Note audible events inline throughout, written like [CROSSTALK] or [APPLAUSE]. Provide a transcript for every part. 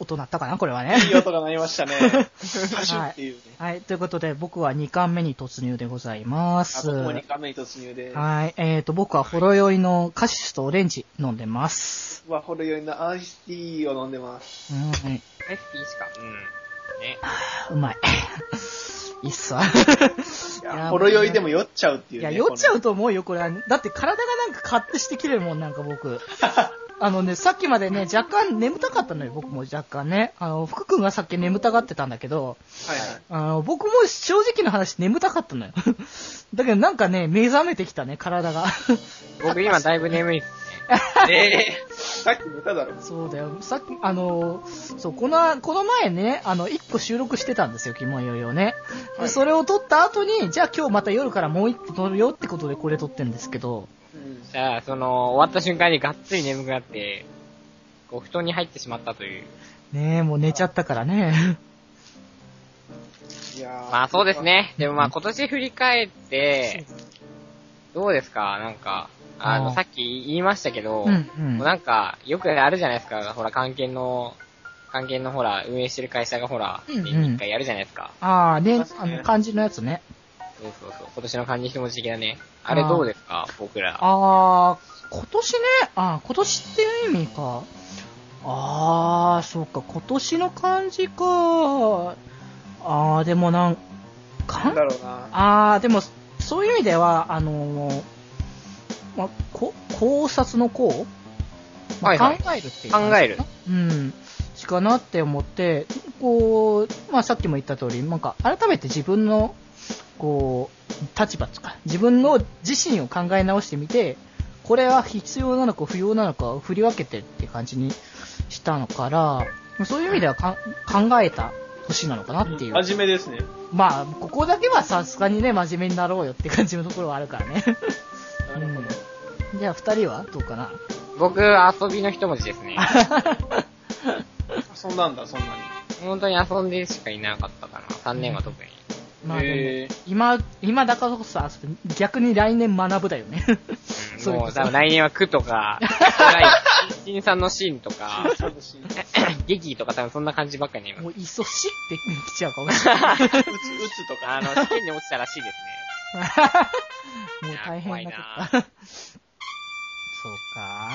音鳴ったかなこれはね。いい音が鳴りましたね。[LAUGHS] パシュっていうね。はい。ということで、僕は2巻目に突入でございまあす。僕も2回目に突入で。はい。えっ、と、僕はほろ酔いのカシスとオレンジ飲んでます。ワホル酔いのアイスティーを飲んでます。うん。エスティしか。うん。ね。[SIGHS] うまい。い [LAUGHS] いっすわ。いや、ほろ酔いでも酔っちゃうっていういや、ね。酔っちゃこうと思うよ、これは。だって体がなんかカッてしてきれるもん、なんか僕。[LAUGHS] あのね、さっきまでね、若干眠たかったのよ、僕も若干ね。あの、福君がさっき眠たがってたんだけど、のはいはい。あの、僕も正直な話眠たかったのよ。[LAUGHS] だけどなんかね、目覚めてきたね、体が。[LAUGHS] 僕今だいぶ眠いっすね。[LAUGHS] ええさっき寝ただろ。そうだよ。さっき、あの、そう、この、この前ね、あの、一個収録してたんですよ、キモいよいをね。で、はいそれを撮った後に、じゃあ今日また夜からもう一個撮るよってことでこれ撮ってんですけど、あ、その、終わった瞬間にがっつり眠くなって、こう、布団に入ってしまったという。ねえ、もう寝ちゃったからね。いやーまあそうです。ね。でもまあ今年振り返って、どうですか？なんか、あの、さっき言いましたけど、うんうんもうなんか、よくあるじゃないですか。ほら、関係の、関係のほら、運営してる会社がほら、うんうん年に一回やるじゃないですか。ああ、ね、確かにあの、漢字のやつね。そうそうそう。今年の漢字一文字的なね。あれどうですか？僕ら。ああ、今年ね、あー今年っていう意味か。ああ、そうか、今年の漢字か。ああ、でもなん、かなんだろうな。ああ、でも、そういう意味では、あのーまあ、こ考察の考、まあはいはい考えるっていう感じ考える。うん。しかなって思って、こう、まあさっきも言った通り、なんか改めて自分の、こう、立場とか、自分の自身を考え直してみて、これは必要なのか不要なのかを振り分けてって感じにしたのから、そういう意味ではか考えた年なのかなっていう。真面目ですね。まあ、ここだけはさすがにね、真面目になろうよって感じのところはあるからね。[LAUGHS] なるほど。じゃあ、二人はどうかな？僕、遊びの一文字ですね。[LAUGHS] 遊んだんだ、そんなに。本当に遊んでしかいなかったかな。3年は特に。まあ今、今だからこそさ、逆に来年学ぶだよね。うんそうもう多分来年は苦とか、[LAUGHS] 新さんのシーンとか。劇 [LAUGHS] とか多分そんな感じばっかりもう、いそしってきちゃうかもしれない。うつ、うつとか。あの、試験に落ちたらしいです [LAUGHS] もう大変なことそうか。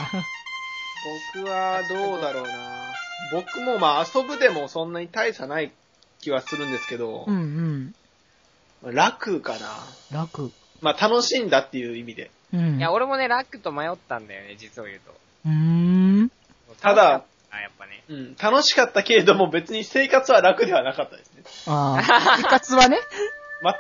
僕はどうだろうな。僕もまあ遊ぶでもそんなに大差ない気はするんですけどう、んうん。楽かな。楽。まあ楽しんだっていう意味で。うん。ね。いや、俺もね、ラックと迷ったんだよね、実を言うと。うーん。ただ、あ、やっぱね。うん、楽しかったけれども別に生活は楽ではなかったですね。ああ。[LAUGHS] 生活はね。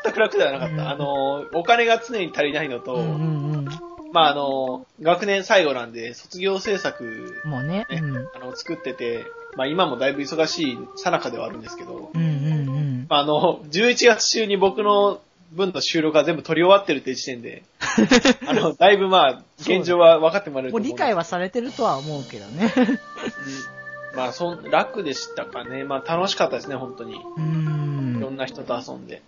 全く楽ではなかった。うんあの、お金が常に足りないのと、うんうんうん。まああの、学年最後なんで卒業制作、もうね。ねうん。あの、作ってて、まあ今もだいぶ忙しい最中ではあるんですけど、うんうんああの、11月中に僕の分の収録が全部撮り終わってるって時点で、[LAUGHS] あの、だいぶまあ、現状は分かってもらえると思う。もう理解はされてるとは思うけどね。うんまあ、そん、楽でしたかね。まあ楽しかったですね、本当に。うーいろん。んな人と遊んで。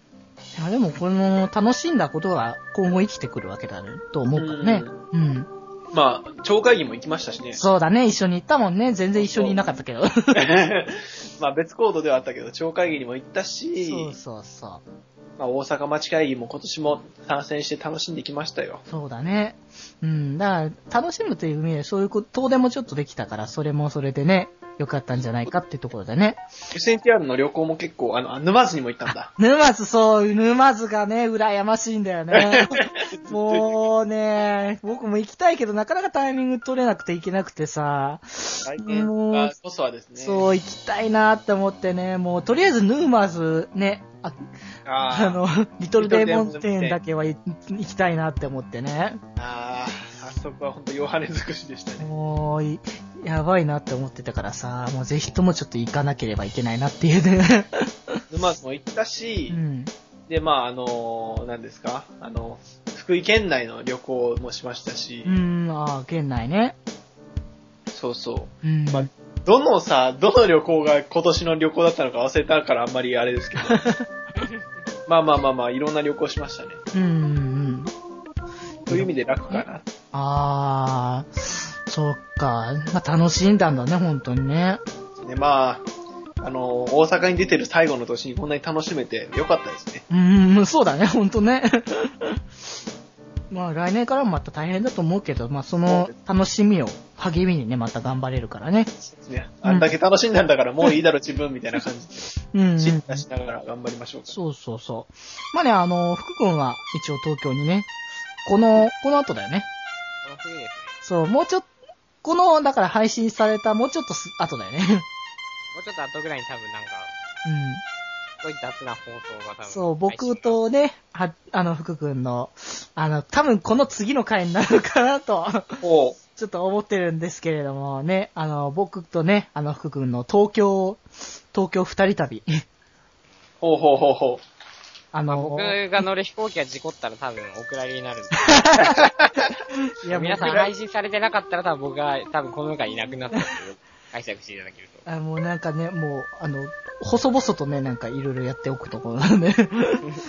いや、でもこの楽しんだことが今後生きてくるわけだと思うからね。うん。まあ、町会議も行きましたしね。そうだね、一緒に行ったもんね。全然一緒にいなかったけど。[LAUGHS] まあ別行動ではあったけど、町会議にも行ったし、そうそうそう。まあ大阪町会議も今年も参戦して楽しんできましたよ。そうだね。うん。だから、楽しむという意味で、そういうこと、遠出もちょっとできたから、それもそれでね、良かったんじゃないかっていうところでね。SNTR の旅行も結構、あの、あ沼津にも行ったんだ。沼津、そう、沼津がね、羨ましいんだよね。[LAUGHS] もうね、僕も行きたいけど、なかなかタイミング取れなくて行けなくてさ、来年がこそはですね。そう、行きたいなって思ってね、もう、とりあえず沼津ね、ああの、リトルデーモン店だけは行行きたいなって思ってね。あー、あそこは本当ヨハネ尽くしでしたね。もう、いやばいなって思ってたからさ、もうぜひともちょっと行かなければいけないなっていうね。[LAUGHS] 沼津も行ったし、うん。で、まああの、何ですか？あの、福井県内の旅行もしましたし、うん、ああ、県内ね。そうそう。うん。まあどのさ、どの旅行が今年の旅行だったのか忘れたからあんまりあれですけど。[LAUGHS] まあまあまあまあ、いろんな旅行しましたね。うん、うん。そういう意味で楽かな。ああ、そっか。まあ楽しんだんだね、本当にね。そね。まあ、あの、大阪に出てる最後の年にこんなに楽しめてよかったですね。うーん、そうだね、ほんとね。まあ来年からもまた大変だと思うけど、まあその楽しみを励みにね、また頑張れるからね。ねあんだけ楽しんだんだからもういいだろ自分みたいな感じで、うん、うん。進化しながら頑張りましょうか。そうそうそう。まあね、あの、福君は一応東京にね、この、この後だよね。この冬ですね。そう、もうちょっと、この、だから配信されたもうちょっとす後だよね。もうちょっと後ぐらいに多分なんか、うん。そういった雑な放送が多分。そう、僕とね、は、あの、福君の、あの、多分この次の回になるかなと、おうちょっと思ってるんですけれどもね、あの、僕とね、あの、福君の東京、東京二人旅。ほうほうほうほう。あの、僕が乗る飛行機が事故ったら多分お蔵入りになるんで。[LAUGHS] いや、皆さん僕配信されてなかったら多分僕が多分この中にいなくなったっていう解釈していただけると。あもうなんかね、もう、あの、細々とね、なんかいろいろやっておくところなんで。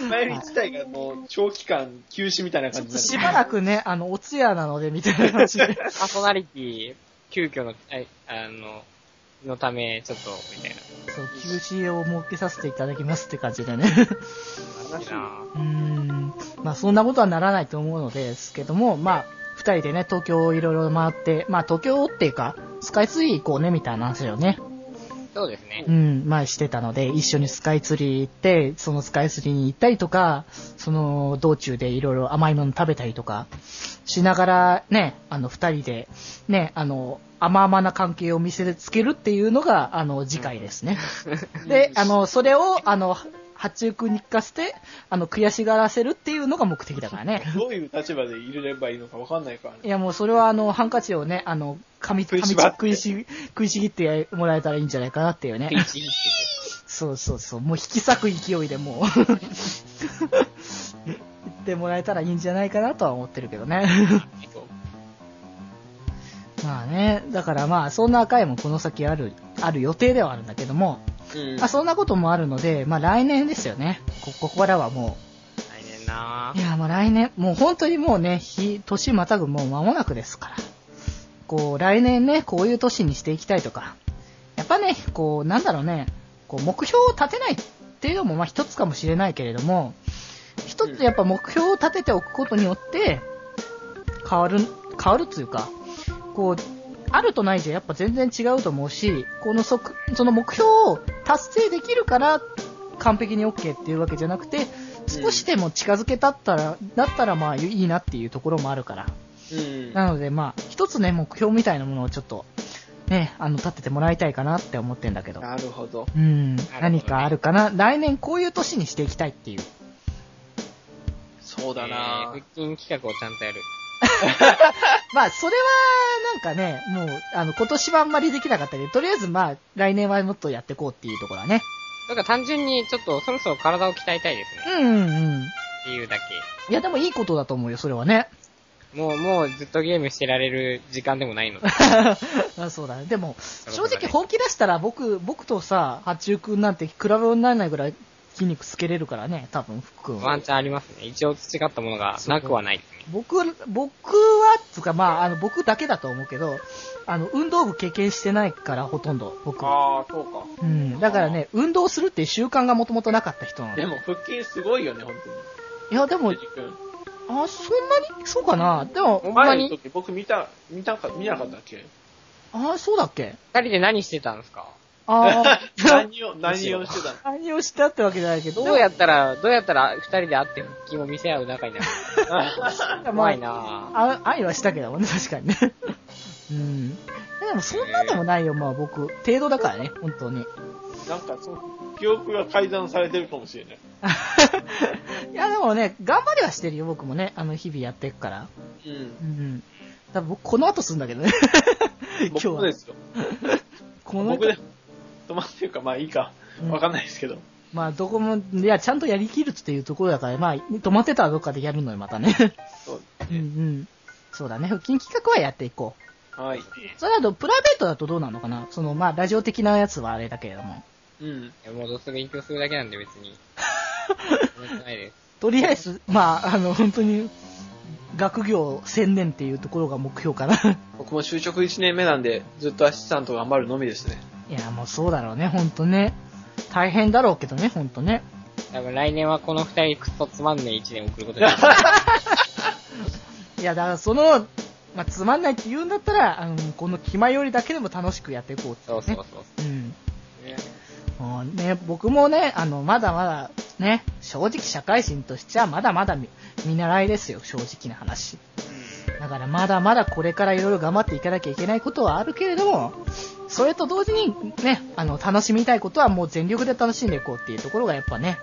前自体がもう長期間休止みたいな感じになるっとしばらくね、あの、お通夜なので、みたいな感じで。[LAUGHS] パーソナリティ、急遽の、えあの、のため、ちょっと、みたいな。そう、休止を設けさせていただきますって感じでね。悲しいなうーん。まあ、そんなことはならないと思うのですけども、まあ、二人でね、東京をいろいろ回って、まあ、東京っていうか、スカイツリー行こうね、みたいな話をね、そうですねう。ん、前してたので、一緒にスカイツリー行って、そのスカイツリーに行ったりとか、その道中でいろいろ甘いもの食べたりとか、しながらね、あの、二人で、ね、あの、甘々な関係を見せつけるっていうのが、あの、次回ですね。で、あの、それを、あの、八中君に聞かせて、あの、悔しがらせるっていうのが目的だからね。どういう立場でいればいいのかわかんないからね。いや、もうそれはあの、ハンカチをね、あの、噛み、噛みち食いし食いし、ぎってもらえたらいいんじゃないかなっていうね。そうそうそう。もう引き裂く勢いでもう [LAUGHS] 言ってもらえたらいいんじゃないかなとは思ってるけどね。[LAUGHS] ね、だからまあ、そんな回もこの先ある、ある予定ではあるんだけども、うん。まあそんなこともあるので、まあ来年ですよね。こここからはも来年な。う、いやもう来年、もう本当にもうね、日、年またぐもう間もなくですから。こう、来年ね、こういう年にしていきたいとか、やっぱね、こう、なんだろうね、こう、目標を立てないっていうのもまあ一つかもしれないけれども、一つやっぱ目標を立てておくことによって、変わる、変わるっていうか、こう、あるとないじゃやっぱ全然違うと思うし、このそその目標を達成できるから完璧に OK っていうわけじゃなくて、少しでも近づけたったら、だったらまあいいなっていうところもあるから。うん。なのでまあ、一つね、目標みたいなものをちょっと、ね、あの、立ててもらいたいかなって思ってんだけど。なるほど。うん、ね何かあるかな？来年こういう年にしていきたいっていう。そうだなえー腹筋企画をちゃんとやる。まあ、それは、なんかね、もう、あの、今年はあんまりできなかったけど、とりあえずまあ、来年はもっとやっていこうっていうところだね。だから単純にちょっとそろそろ体を鍛えたいですね。うんうんうん。っていうだけ。いや、でもいいことだと思うよ、それはね。もう、もうずっとゲームしてられる時間でもないので。[LAUGHS] あそうだね。でも、正直本気出したら僕、僕とさ、八中くんなんて比べにならないぐらい筋肉つけれるからね、多分、福君は。ワンチャンありますね。一応培ったものがなくはないですね。僕、僕は、つうかまあ、あの、僕だけだと思うけど、あの、運動部経験してないから、ほとんど、僕は。ああ、そうか。うん。だからね、運動するっていう習慣がもともとなかった人なので。でも腹筋すごいよね、本いや、でも、あ、そんなに？そうかな？でも、ほんまに？前の時僕見た、見たか、見なかったっけ？あ、そうだっけ？二人で何してたんですか？あ [LAUGHS] 何を、何をしてたの？何をしたってわけじゃないけど、どうやったら、どうやったら二人で会って腹筋を見せ合う仲になるまあ [LAUGHS] 怖いなぁ。あ愛はしたけどもね、確かにね。うん。でも、そんなでもないよ、まあ僕。程度だからね、本当に。なんか、その、記憶が改ざんされてるかもしれない。[LAUGHS] いや、でもね、頑張りはしてるよ、僕もね。あの、日々やっていくから。うん。うん。多分僕、この後するんだけどね。今日は。僕もですよ。この僕で、止まっていうか、まあいいか。うんわかんないですけど。まあ、どこも、いや、ちゃんとやりきるっていうところだから、まあ、止まってたらどっかでやるのよ、またね。そううんうん。そうだね、腹筋企画はやっていこう。はい。それだと、プライベートだとどうなのかな？その、まあ、ラジオ的なやつはあれだけれども。うん。もうどうせ勉強するだけなんで別に。面白くないです。とりあえず、まあ、あの、本当に、学業専念っていうところが目標かな。僕も就職1年目なんで、ずっとアシスタント頑張るのみですね。いや、もうそうだろうね、ほんとね。大変だろうけどね、ほんとね。多分来年はこの二人クソつまんねえ一年送ることになる。[LAUGHS] いや、だからその、まあ、つまんないって言うんだったら、あの、この気前よりだけでも楽しくやっていこうって、ね。そうそうそう。うん。ねもうね、僕もね、あの、まだまだ、ね、正直社会人としてはまだまだ見見習いですよ、正直な話。だからまだまだこれからいろいろ頑張っていかなきゃいけないことはあるけれども、それと同時にね、あの、楽しみたいことはもう全力で楽しんでいこうっていうところがやっぱね、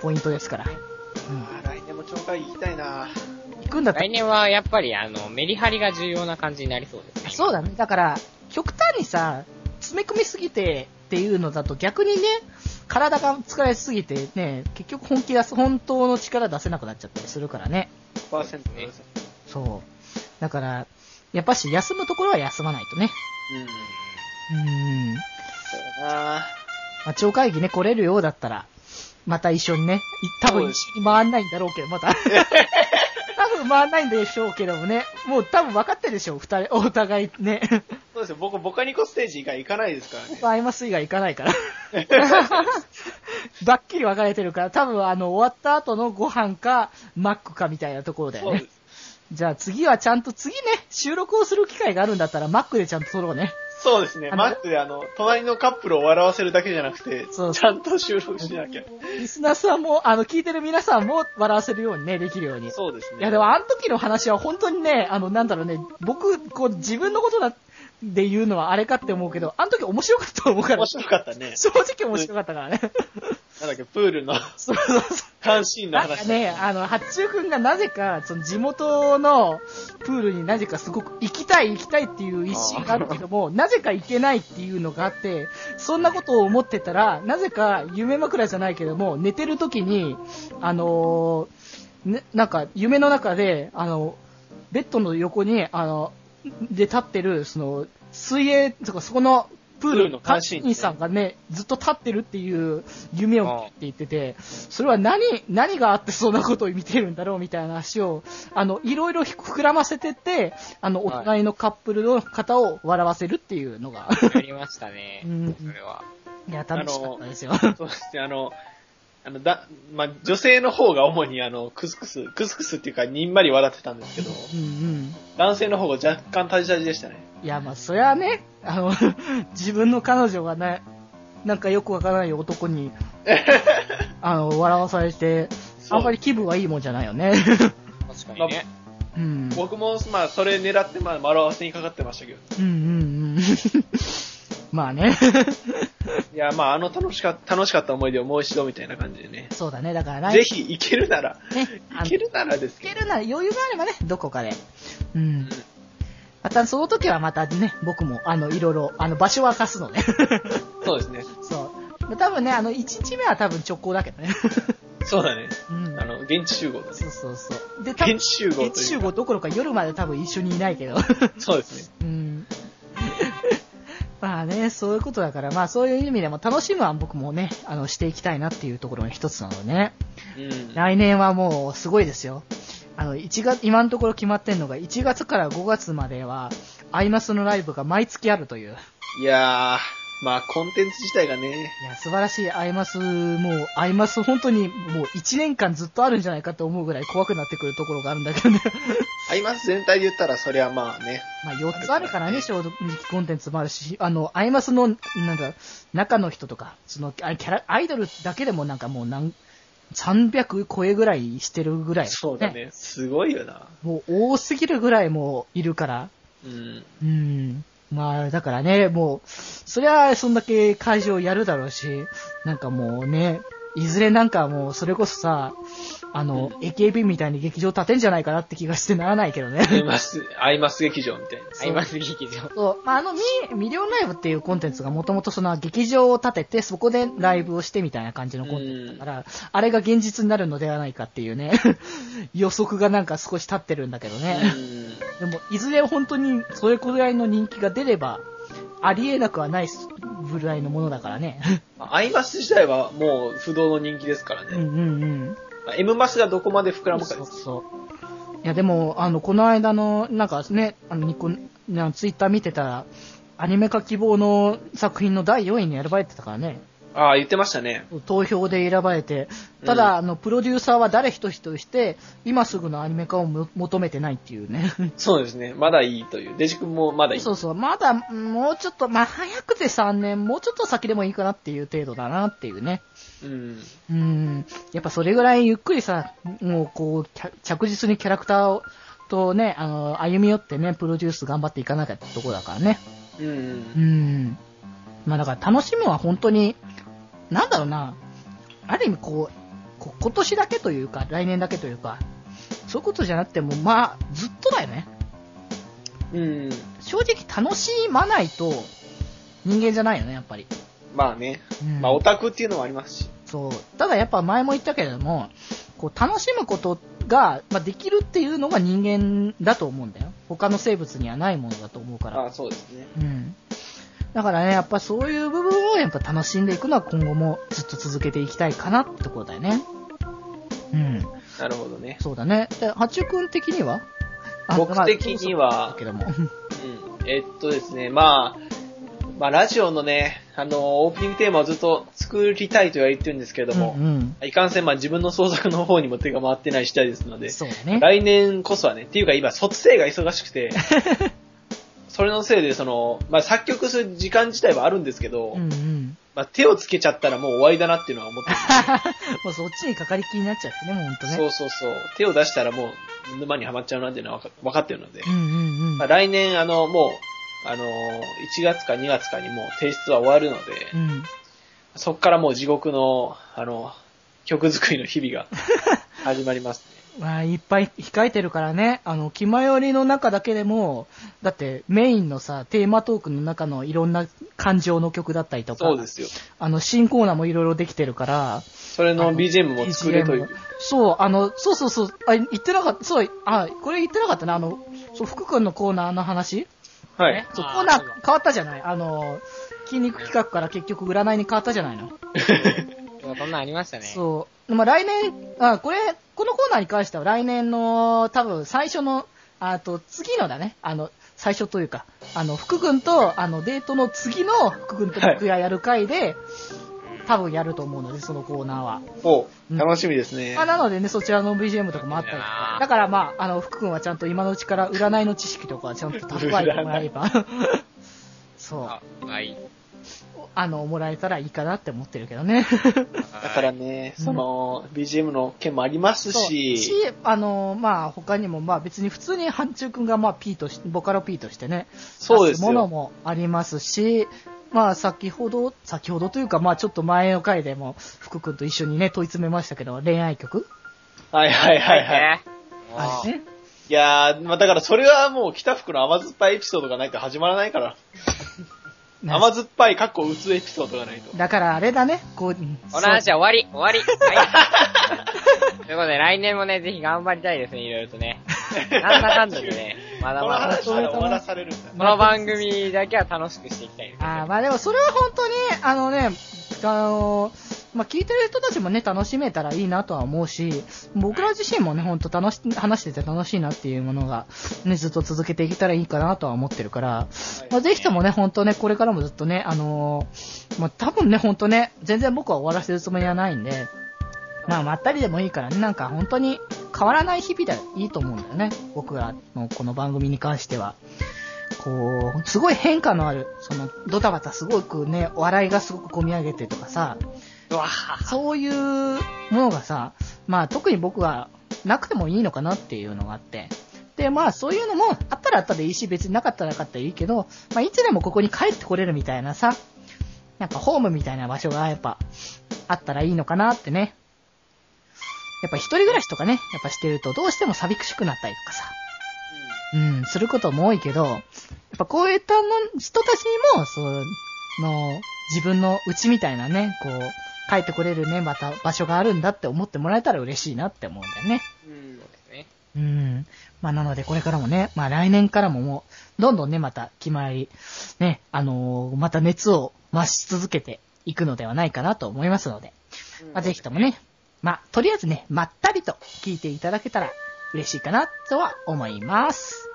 ポイントですから。うん。来年も超会議行きたいな行くんだっ来年はやっぱりあの、メリハリが重要な感じになりそうですね。そうだね。だから、極端にさ、詰め込みすぎてっていうのだと逆にね、体が疲れすぎてね、結局本気出す、本当の力出せなくなっちゃったりするからね。100%ね。そう。だから、やっぱし休むところは休まないとね。うん。うん。そうだなまあ、超会議ね、来れるようだったら、また一緒にね、い多分一緒に回んないんだろうけど、また。[LAUGHS] 多分回んないんでしょうけどもね、もう多分分かってるでしょう、二人、お互いね。そうですよ。僕、ボカニコステージ以外行かないですからね。僕アイマス以外行かないから。ばっきり分かれてるから、多分あの、終わった後のご飯か、マックかみたいなところだよね。じゃあ次はちゃんと次ね、収録をする機会があるんだったら、マックでちゃんと撮ろうね。そうですね。マックであの、隣のカップルを笑わせるだけじゃなくて、そうちゃんと収録しなきゃ。リスナーさんも、あの、聞いてる皆さんも笑わせるようにね、できるように。そうですね。いや、でもあの時の話は本当にね、あの、なんだろうね、僕、こう、自分のことだで言うのはあれかって思うけど、あの時面白かったと思うから面、白かったね。[LAUGHS] 正直面白かったからね。[LAUGHS] なんだっけ、プールのそうそうそう。監視員のなんか話。ね、あの、八中くんがなぜか、その地元のプールになぜかすごく行きたい行きたいっていう一心があるけども、なぜか行けないっていうのがあって、そんなことを思ってたら、なぜか夢枕じゃないけども、寝てる時に、あのーね、なんか夢の中で、あの、ベッドの横に、あの、で立ってる、その、水泳、とかそこのプールの監視員さんがね、ずっと立ってるっていう夢をって言ってて、それは何、何があってそんなことを見てるんだろうみたいな話を、あの、いろいろ膨らませてって、あの、お隣のカップルの方を笑わせるっていうのが、やりましたねうん。それは。いや、楽しかったですよ。そうですね、あの、あの、だ、まあ、女性の方が主にあの、クスクス、クスクスっていうか、にんまり笑ってたんですけど、うんうん。男性の方が若干タジタジでしたね。いや、まあ、そりゃね、あの、[LAUGHS] 自分の彼女がね、なんかよくわからない男に、[LAUGHS] あの、笑わされて、あんまり気分はいいもんじゃないよね。確かにね。うん。僕も、まあ、それ狙って、まあ、笑わせにかかってましたけど。うんうんうん。[LAUGHS] まあね。いや、まあ、あの楽しかった、楽しかった思い出をもう一度みたいな感じでね。そうだね、だから来ぜひ行けるなら、ね、[LAUGHS] 行けるならですけど。行けるなら余裕があればね、どこかで。うん。またその時はまたね、僕も、あの、いろいろ、あの、場所は貸すのね。[LAUGHS] そうですね。そう。多分ね、あの、1日目は多分直行だけどね。[LAUGHS] そうだね。うん。あの、現地集合だね。そうそうそう。で、現地集合現地集合どころか夜まで多分一緒にいないけど。そうですね。うん。まあね、そういうことだから、まあそういう意味でも楽しむは僕もね、あの、していきたいなっていうところの一つなのでね。うん。来年はもうすごいですよ。あの、1月、今のところ決まってんのが、1月から5月までは、アイマスのライブが毎月あるという。いやー、まあ、コンテンツ自体がね、いや、素晴らしい。アイマス、もう、アイマス本当にもう1年間ずっとあるんじゃないかと思うぐらい怖くなってくるところがあるんだけどね。[LAUGHS] アイマス全体で言ったら、そりゃまあね。まあ4つあるからね、正直コンテンツもあるし、あの、アイマスの、なんだ、中の人とか、その、あキャラ、アイドルだけでもなんかもう何、300超えぐらいしてるぐらい、そうだね。すごいよな。もう多すぎるぐらいもういるから、うん。うん。まあ、だからね、もう、そりゃ、そんだけ会場やるだろうし、なんかもうね、いずれなんかもう、それこそさ、あの、AKB みたいに劇場建てんじゃないかなって気がしてならないけどね。アイマス、アイマス劇場みたいな。アイマス劇場。そう、まあ、あのミ、ミリオンライブっていうコンテンツがもともとその劇場を建てて、そこでライブをしてみたいな感じのコンテンツだから、あれが現実になるのではないかっていうね、[LAUGHS] 予測がなんか少し立ってるんだけどね。うん。でも、いずれ本当にそれくらいの人気が出れば、ありえなくはないぐらいのものだからね。ま [LAUGHS] あアイマス自体はもう不動の人気ですからね。うんうんうん。まあ M マスがどこまで膨らむかです。そうそう。いや、でも、あの、この間の、なんかね、あの、ニコ、なツイッター見てたら、アニメ化希望の作品の第4位に選ばれてたからね。ああ、言ってましたね。投票で選ばれて、ただ、あの、プロデューサーは誰一人として、今すぐのアニメ化をも求めてないっていうね。そうですね。まだいいという。デジ君もまだいい。そうそう、まだ、もうちょっと、まあ、早くて3年、もうちょっと先でもいいかなっていう程度だなっていうね。うん。うん、やっぱそれぐらいゆっくりさ、もうこう、着実にキャラクターを、とね、あの、歩み寄ってね、プロデュース頑張っていかなきゃってとこだからね。うん。うん。まあだから楽しむは本当に、なんだろうな、ある意味こう、こ今年だけというか、来年だけというか、そういうことじゃなくても、まあ、ずっとだよね。うん。正直楽しまないと、人間じゃないよね、やっぱり。まあね。うんまあ、オタクっていうのもありますし。そう。ただやっぱ前も言ったけれども、こう楽しむことが、まあ、できるっていうのが人間だと思うんだよ。他の生物にはないものだと思うから。ああ、そうですね。うん。だからね、やっぱそういう部分をやっぱ楽しんでいくのは今後もずっと続けていきたいかなってところだよね。うん。なるほどね。そうだね。で、八中君的には？[LAUGHS] あ僕的にはまあだけども。うん。えっとですね、まあ、まあ、ラジオのね、あの、オープニングテーマをずっと作りたいとは言ってるんですけれども、うんうん。いかんせん、まあ、自分の創作の方にも手が回ってない次第ですので、ね。来年こそはね、っていうか今、卒生が忙しくて、[LAUGHS] それのせいで、その、まあ、作曲する時間自体はあるんですけど、うんうん。まあ、手をつけちゃったらもう終わりだなっていうのは思ってる [LAUGHS] もうそっちにかかりきりになっちゃってね、もうほんとね。そうそうそう。手を出したらもう沼にはまっちゃうなっていうのは分かってるので、うんうんうん。まあ、来年、あの、もう、あの、1月か2月かにもう提出は終わるので、うん。そっからもう地獄の、あの、曲作りの日々が始まりますね。[LAUGHS] まあ、いっぱい控えてるからね、あの、気まよりの中だけでも、だってメインのさ、テーマトークの中のいろんな感情の曲だったりとか、そうですよ。あの、新コーナーもいろいろできてるから、それの BGM も作れという。そう、あの、そうそうそう、あ、言ってなかった、そう、あ、これ言ってなかったな、あの、そう、福君のコーナーの話はい。そう、コーナー変わったじゃないあの、筋肉企画から結局占いに変わったじゃないの。[LAUGHS] そんなんありましたね。そう。まあ、来年、あ、これ、このコーナーに関しては来年の多分最初の、あと次のだね、あの、最初というか、あの、福君と、あの、デートの次の福君と僕がやる回で、多分やると思うので、そのコーナーは。おうん楽しみですね。まあ、なのでね、そちらの BGM とかもあったりとか。だからまあ、あの、福君はちゃんと今のうちから占いの知識とかはちゃんと蓄えてもらえば、そう。あ、はい。あの、もらえたらいいかなって思ってるけどね。[LAUGHS] だからね、その、BGM の件もありますそうし、し、あの、まあ、他にも、まあ別に普通にハンチュー君が、まあ、P として、ボカロ P としてね、そうです出すものよ。もありますし、まあ、先ほど、先ほどというか、まあ、ちょっと前の回でも、福君と一緒にね、問い詰めましたけど、恋愛曲はいはいはいはい。ね。あれね。いやー、まあだからそれはもう北福の甘酸っぱいエピソードがないと始まらないから。ね甘酸っぱい、かっこ打つエピソードがないと。だからあれだね、こう、うんこの話は終わり終わりはい。ということで、来年もね、ぜひ頑張りたいですね、いろいろとね。[LAUGHS] なんだかんだでね、まだこのまだ、話終わらされるんだ。この番組だけは楽しくしていきたいです、ね。あーまあでもそれは本当に、あのね、あのまあ聞いてる人たちもね、楽しめたらいいなとは思うし、僕ら自身もね、本当楽し、話してて楽しいなっていうものが、ね、ずっと続けていけたらいいかなとは思ってるから、まあぜひともね、本当ね、これからもずっとね、あのーまあ多分ね、本当ね、全然僕は終わらせるつもりはないんで、まあまったりでもいいからね、なんか本当に変わらない日々でいいと思うんだよね、僕らのこの番組に関しては。こう、すごい変化のある、その、ドタバタすごくね、笑いがすごく込み上げてとかさ。そういうものがさ、まあ特に僕はなくてもいいのかなっていうのがあって。で、まあそういうのもあったらあったでいいし、別になかったらなかったらいいけど、まあいつでもここに帰ってこれるみたいなさ、なんかホームみたいな場所がやっぱあったらいいのかなってね。やっぱ一人暮らしとかね、やっぱしてるとどうしても寂しくなったりとかさ、うん、することも多いけど、やっぱこういったの人たちにも、その、自分の家みたいなね、こう、帰ってこれるね、また場所があるんだって思ってもらえたら嬉しいなって思うんだよね。うんそうですね。うん。まあなのでこれからもね、まあ来年からももう、どんどんね、また決まり、ね、あのーまた熱を増し続けていくのではないかなと思いますので、まあぜひともね、まあとりあえずね、まったりと聞いていただけたら嬉しいかなとは思います。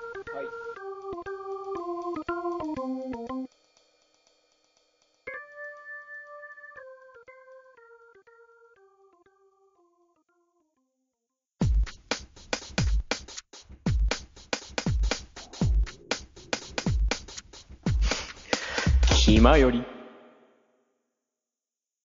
今より。